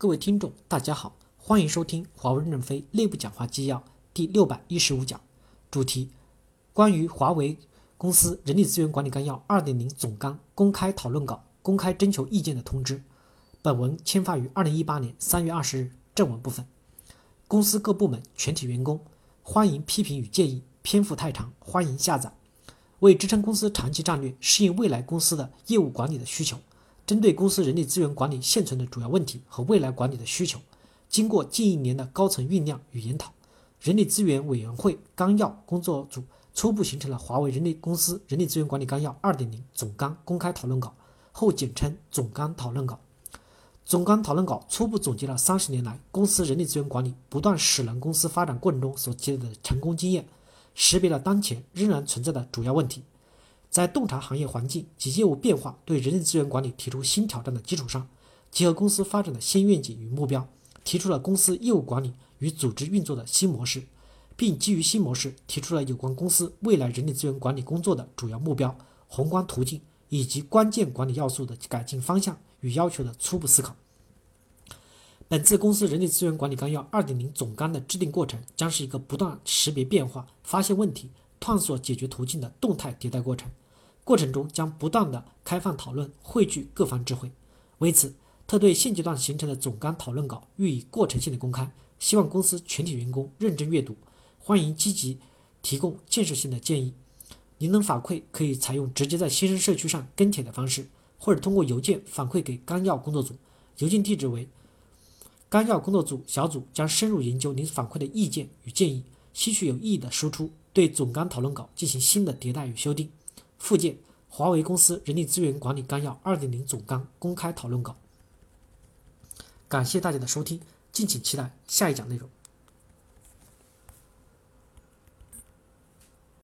各位听众，大家好，欢迎收听华为任正非内部讲话纪要第六百一十五讲，主题：关于华为公司人力资源管理纲要二点零总纲公开讨论稿公开征求意见的通知。本文签发于二零一八年三月二十日。正文部分，公司各部门全体员工欢迎批评与建议，篇幅太长，欢迎下载。为支撑公司长期战略，适应未来公司的业务管理的需求。针对公司人力资源管理现存的主要问题和未来管理的需求，经过近一年的高层酝酿与研讨，人力资源委员会纲要工作组初步形成了华为人力公司人力资源管理纲要二点零总纲公开讨论稿，后简称总纲讨论稿。总纲讨论稿初步总结了三十年来公司人力资源管理不断使能公司发展过程中所积累的成功经验，识别了当前仍然存在的主要问题。在洞察行业环境及业务变化对人力资源管理提出新挑战的基础上，结合公司发展的新愿景与目标，提出了公司业务管理与组织运作的新模式，并基于新模式提出了有关公司未来人力资源管理工作的主要目标、宏观途径以及关键管理要素的改进方向与要求的初步思考。本次公司人力资源管理纲要二点零总纲的制定过程，将是一个不断识别变化、发现问题。探索解决途径的动态迭代过程，过程中将不断的开放讨论，汇聚各方智慧。为此，特对现阶段形成的总纲讨论稿予以过程性的公开，希望公司全体员工认真阅读，欢迎积极提供建设性的建议。您能反馈可以采用直接在新生社区上跟帖的方式，或者通过邮件反馈给纲要工作组，邮件地址为纲要工作组小组将深入研究您反馈的意见与建议，吸取有意义的输出。对总纲讨论稿进行新的迭代与修订。附件：华为公司人力资源管理纲要2.0总纲公开讨论稿。感谢大家的收听，敬请期待下一讲内容。